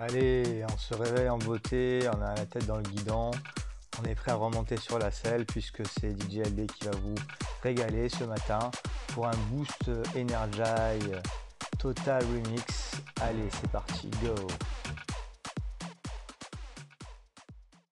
Allez, on se réveille en beauté, on a la tête dans le guidon, on est prêt à remonter sur la selle puisque c'est DJ LB qui va vous régaler ce matin pour un boost Energy Total Remix. Allez, c'est parti, go